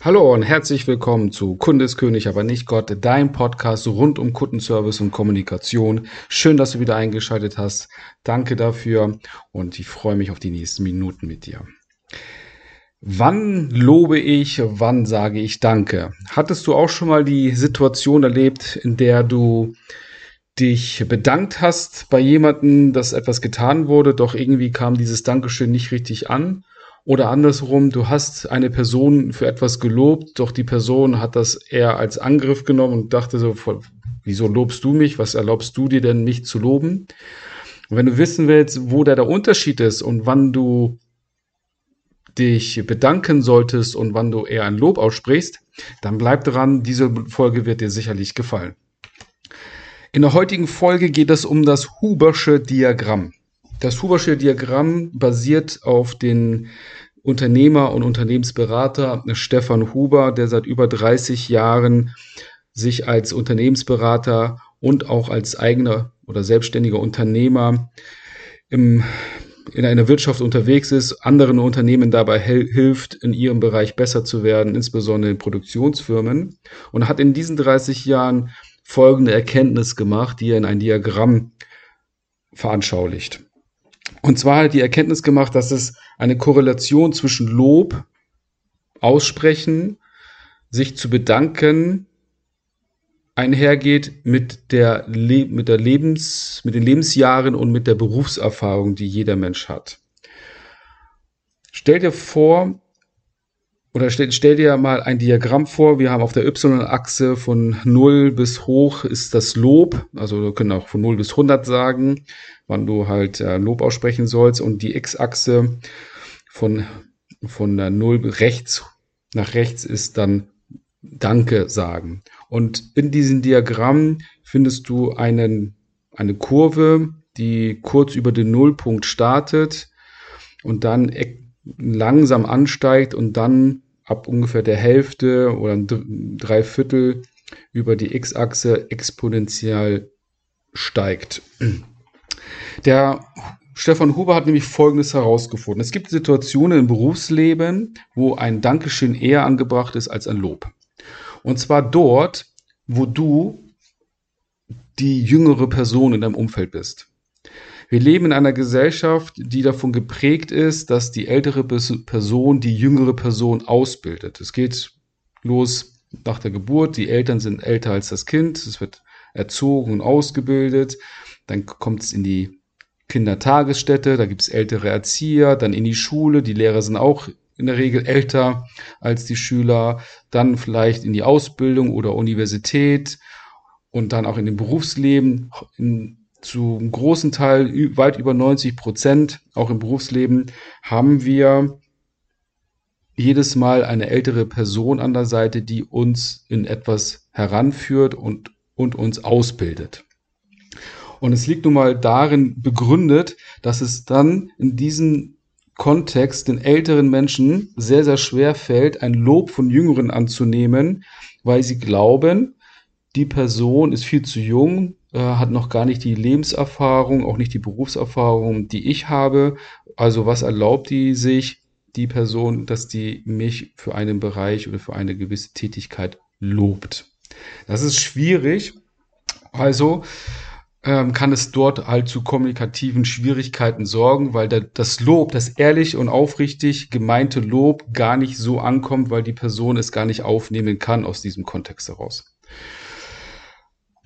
Hallo und herzlich willkommen zu Kundeskönig, aber nicht Gott, dein Podcast rund um Kundenservice und Kommunikation. Schön, dass du wieder eingeschaltet hast. Danke dafür und ich freue mich auf die nächsten Minuten mit dir. Wann lobe ich, wann sage ich Danke? Hattest du auch schon mal die Situation erlebt, in der du dich bedankt hast bei jemandem, dass etwas getan wurde, doch irgendwie kam dieses Dankeschön nicht richtig an? Oder andersrum, du hast eine Person für etwas gelobt, doch die Person hat das eher als Angriff genommen und dachte so, wieso lobst du mich? Was erlaubst du dir denn, mich zu loben? Und wenn du wissen willst, wo da der Unterschied ist und wann du dich bedanken solltest und wann du eher ein Lob aussprichst, dann bleib dran, diese Folge wird dir sicherlich gefallen. In der heutigen Folge geht es um das Hubersche Diagramm. Das Hubersche Diagramm basiert auf den Unternehmer und Unternehmensberater Stefan Huber, der seit über 30 Jahren sich als Unternehmensberater und auch als eigener oder selbstständiger Unternehmer im, in einer Wirtschaft unterwegs ist, anderen Unternehmen dabei hilft, in ihrem Bereich besser zu werden, insbesondere in Produktionsfirmen und hat in diesen 30 Jahren folgende Erkenntnis gemacht, die er in ein Diagramm veranschaulicht. Und zwar hat die Erkenntnis gemacht, dass es eine Korrelation zwischen Lob, Aussprechen, sich zu bedanken, einhergeht mit der, Le mit der Lebens, mit den Lebensjahren und mit der Berufserfahrung, die jeder Mensch hat. Stell dir vor, oder stell, stell dir mal ein Diagramm vor. Wir haben auf der Y-Achse von 0 bis hoch ist das Lob. Also wir können auch von 0 bis 100 sagen, wann du halt äh, Lob aussprechen sollst. Und die X-Achse von, von der 0 rechts nach rechts ist dann Danke sagen. Und in diesem Diagramm findest du einen, eine Kurve, die kurz über den Nullpunkt startet und dann langsam ansteigt und dann ab ungefähr der Hälfte oder drei Viertel über die X-Achse exponentiell steigt. Der Stefan Huber hat nämlich Folgendes herausgefunden. Es gibt Situationen im Berufsleben, wo ein Dankeschön eher angebracht ist als ein Lob. Und zwar dort, wo du die jüngere Person in deinem Umfeld bist. Wir leben in einer Gesellschaft, die davon geprägt ist, dass die ältere Person die jüngere Person ausbildet. Es geht los nach der Geburt, die Eltern sind älter als das Kind, es wird erzogen und ausgebildet, dann kommt es in die Kindertagesstätte, da gibt es ältere Erzieher, dann in die Schule, die Lehrer sind auch in der Regel älter als die Schüler, dann vielleicht in die Ausbildung oder Universität. Und dann auch in dem Berufsleben. In zu einem großen Teil, weit über 90 Prozent, auch im Berufsleben, haben wir jedes Mal eine ältere Person an der Seite, die uns in etwas heranführt und, und uns ausbildet. Und es liegt nun mal darin begründet, dass es dann in diesem Kontext den älteren Menschen sehr, sehr schwer fällt, ein Lob von Jüngeren anzunehmen, weil sie glauben, die Person ist viel zu jung, äh, hat noch gar nicht die Lebenserfahrung, auch nicht die Berufserfahrung, die ich habe. Also was erlaubt die sich, die Person, dass die mich für einen Bereich oder für eine gewisse Tätigkeit lobt? Das ist schwierig. Also ähm, kann es dort halt zu kommunikativen Schwierigkeiten sorgen, weil der, das Lob, das ehrlich und aufrichtig gemeinte Lob gar nicht so ankommt, weil die Person es gar nicht aufnehmen kann aus diesem Kontext heraus.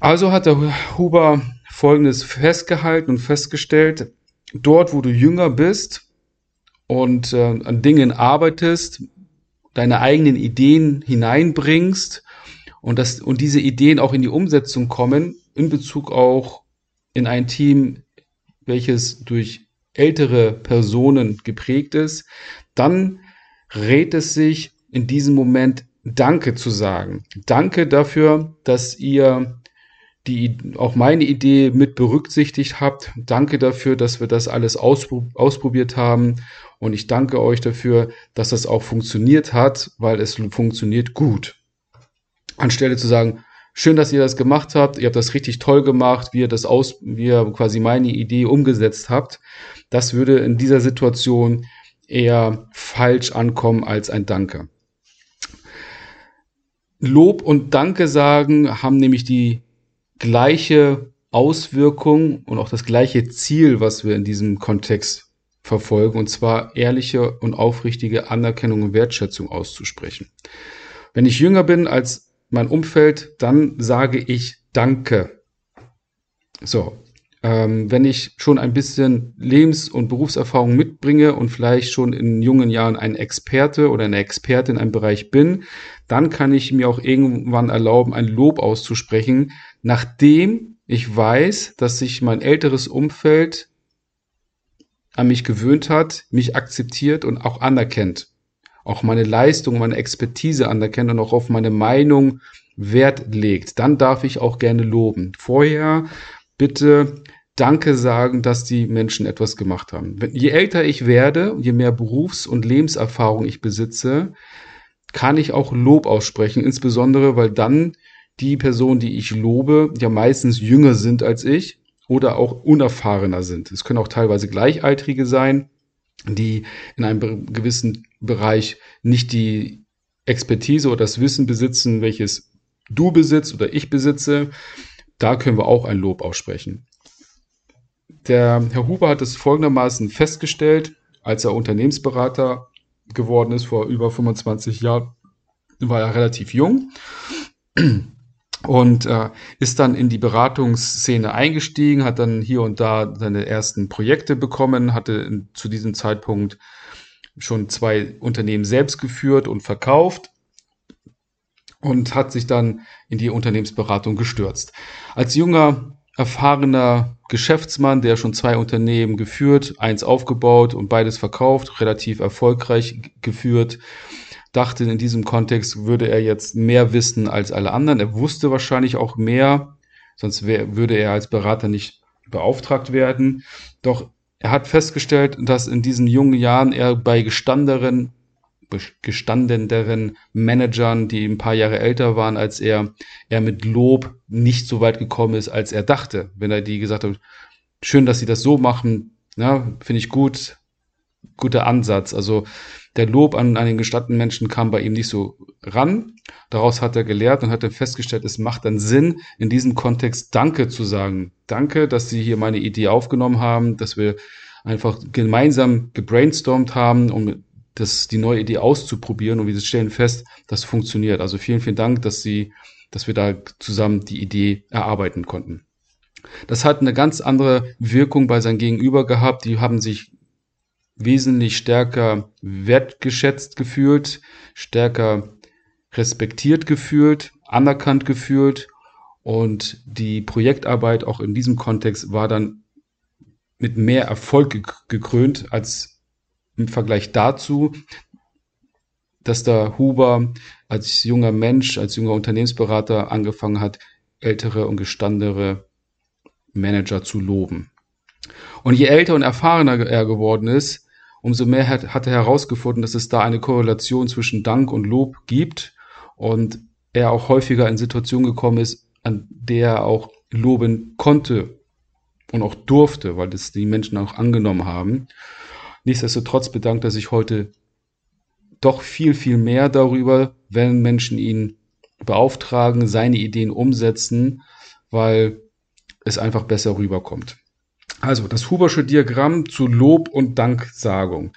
Also hat der Huber Folgendes festgehalten und festgestellt, dort, wo du jünger bist und äh, an Dingen arbeitest, deine eigenen Ideen hineinbringst und, das, und diese Ideen auch in die Umsetzung kommen, in Bezug auch in ein Team, welches durch ältere Personen geprägt ist, dann rät es sich in diesem Moment Danke zu sagen. Danke dafür, dass ihr die auch meine Idee mit berücksichtigt habt. Danke dafür, dass wir das alles ausprobiert haben. Und ich danke euch dafür, dass das auch funktioniert hat, weil es funktioniert gut. Anstelle zu sagen, schön, dass ihr das gemacht habt, ihr habt das richtig toll gemacht, wie ihr das aus, wie ihr quasi meine Idee umgesetzt habt. Das würde in dieser Situation eher falsch ankommen als ein Danke. Lob und Danke sagen haben nämlich die gleiche Auswirkung und auch das gleiche Ziel, was wir in diesem Kontext verfolgen, und zwar ehrliche und aufrichtige Anerkennung und Wertschätzung auszusprechen. Wenn ich jünger bin als mein Umfeld, dann sage ich Danke. So, ähm, wenn ich schon ein bisschen Lebens- und Berufserfahrung mitbringe und vielleicht schon in jungen Jahren ein Experte oder eine Expertin in einem Bereich bin, dann kann ich mir auch irgendwann erlauben, ein Lob auszusprechen, nachdem ich weiß, dass sich mein älteres Umfeld an mich gewöhnt hat, mich akzeptiert und auch anerkennt. Auch meine Leistung, meine Expertise anerkennt und auch auf meine Meinung Wert legt. Dann darf ich auch gerne loben. Vorher bitte Danke sagen, dass die Menschen etwas gemacht haben. Je älter ich werde, je mehr Berufs- und Lebenserfahrung ich besitze, kann ich auch Lob aussprechen, insbesondere weil dann die Personen, die ich lobe, ja meistens jünger sind als ich oder auch unerfahrener sind. Es können auch teilweise Gleichaltrige sein, die in einem gewissen Bereich nicht die Expertise oder das Wissen besitzen, welches du besitzt oder ich besitze. Da können wir auch ein Lob aussprechen. Der Herr Huber hat es folgendermaßen festgestellt, als er Unternehmensberater geworden ist vor über 25 Jahren, war er relativ jung und äh, ist dann in die Beratungsszene eingestiegen, hat dann hier und da seine ersten Projekte bekommen, hatte zu diesem Zeitpunkt schon zwei Unternehmen selbst geführt und verkauft und hat sich dann in die Unternehmensberatung gestürzt. Als junger, erfahrener Geschäftsmann, der schon zwei Unternehmen geführt, eins aufgebaut und beides verkauft, relativ erfolgreich geführt, dachte, in diesem Kontext würde er jetzt mehr wissen als alle anderen. Er wusste wahrscheinlich auch mehr, sonst wär, würde er als Berater nicht beauftragt werden. Doch er hat festgestellt, dass in diesen jungen Jahren er bei gestandenen, gestandeneren Managern, die ein paar Jahre älter waren als er, er mit Lob nicht so weit gekommen ist, als er dachte. Wenn er die gesagt hat, schön, dass sie das so machen, ja, finde ich gut, guter Ansatz. Also der Lob an, an den gestatteten Menschen kam bei ihm nicht so ran. Daraus hat er gelehrt und hat dann festgestellt, es macht dann Sinn, in diesem Kontext Danke zu sagen. Danke, dass Sie hier meine Idee aufgenommen haben, dass wir einfach gemeinsam gebrainstormt haben, um das, die neue Idee auszuprobieren und wir stellen fest, das funktioniert. Also vielen, vielen Dank, dass Sie, dass wir da zusammen die Idee erarbeiten konnten. Das hat eine ganz andere Wirkung bei seinem Gegenüber gehabt. Die haben sich wesentlich stärker wertgeschätzt gefühlt, stärker respektiert gefühlt, anerkannt gefühlt und die Projektarbeit auch in diesem Kontext war dann mit mehr Erfolg gekrönt als im Vergleich dazu, dass der Huber als junger Mensch, als junger Unternehmensberater angefangen hat, ältere und gestandene Manager zu loben. Und je älter und erfahrener er geworden ist, umso mehr hat, hat er herausgefunden, dass es da eine Korrelation zwischen Dank und Lob gibt und er auch häufiger in Situationen gekommen ist, an der er auch loben konnte und auch durfte, weil das die Menschen auch angenommen haben. Nichtsdestotrotz bedankt er sich heute doch viel, viel mehr darüber, wenn Menschen ihn beauftragen, seine Ideen umsetzen, weil es einfach besser rüberkommt. Also das Hubersche Diagramm zu Lob und Danksagung.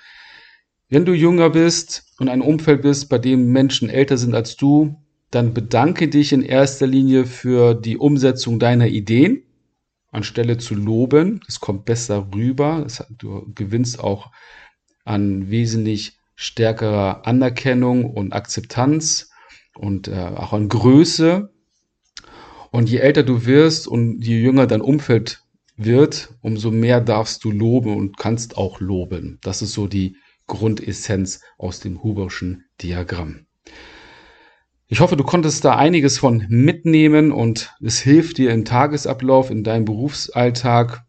Wenn du jünger bist und ein Umfeld bist, bei dem Menschen älter sind als du, dann bedanke dich in erster Linie für die Umsetzung deiner Ideen, anstelle zu loben. Das kommt besser rüber. Das, du gewinnst auch an wesentlich stärkerer Anerkennung und Akzeptanz und äh, auch an Größe. Und je älter du wirst und je jünger dein Umfeld wird, umso mehr darfst du loben und kannst auch loben. Das ist so die Grundessenz aus dem Huberschen Diagramm. Ich hoffe, du konntest da einiges von mitnehmen und es hilft dir im Tagesablauf, in deinem Berufsalltag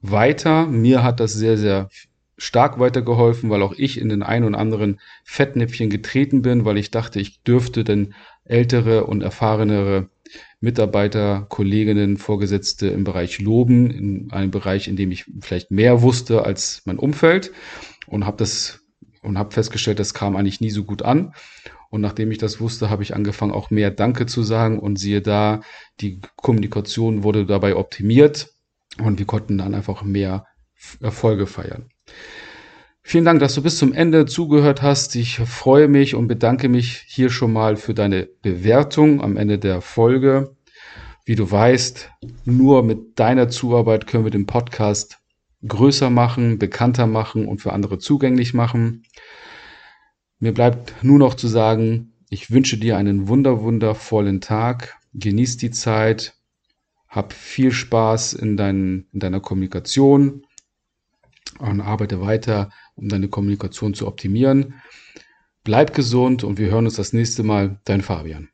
weiter. Mir hat das sehr, sehr stark weitergeholfen, weil auch ich in den ein und anderen Fettnäpfchen getreten bin, weil ich dachte, ich dürfte denn ältere und erfahrenere Mitarbeiter, Kolleginnen, Vorgesetzte im Bereich loben, in einem Bereich, in dem ich vielleicht mehr wusste als mein Umfeld und habe das und habe festgestellt, das kam eigentlich nie so gut an. Und nachdem ich das wusste, habe ich angefangen, auch mehr Danke zu sagen. Und siehe da, die Kommunikation wurde dabei optimiert und wir konnten dann einfach mehr Erfolge feiern. Vielen Dank, dass du bis zum Ende zugehört hast. Ich freue mich und bedanke mich hier schon mal für deine Bewertung am Ende der Folge. Wie du weißt, nur mit deiner Zuarbeit können wir den Podcast größer machen, bekannter machen und für andere zugänglich machen. Mir bleibt nur noch zu sagen, ich wünsche dir einen wunder, wundervollen Tag. Genieß die Zeit. Hab viel Spaß in, dein, in deiner Kommunikation und arbeite weiter, um deine Kommunikation zu optimieren. Bleib gesund und wir hören uns das nächste Mal. Dein Fabian.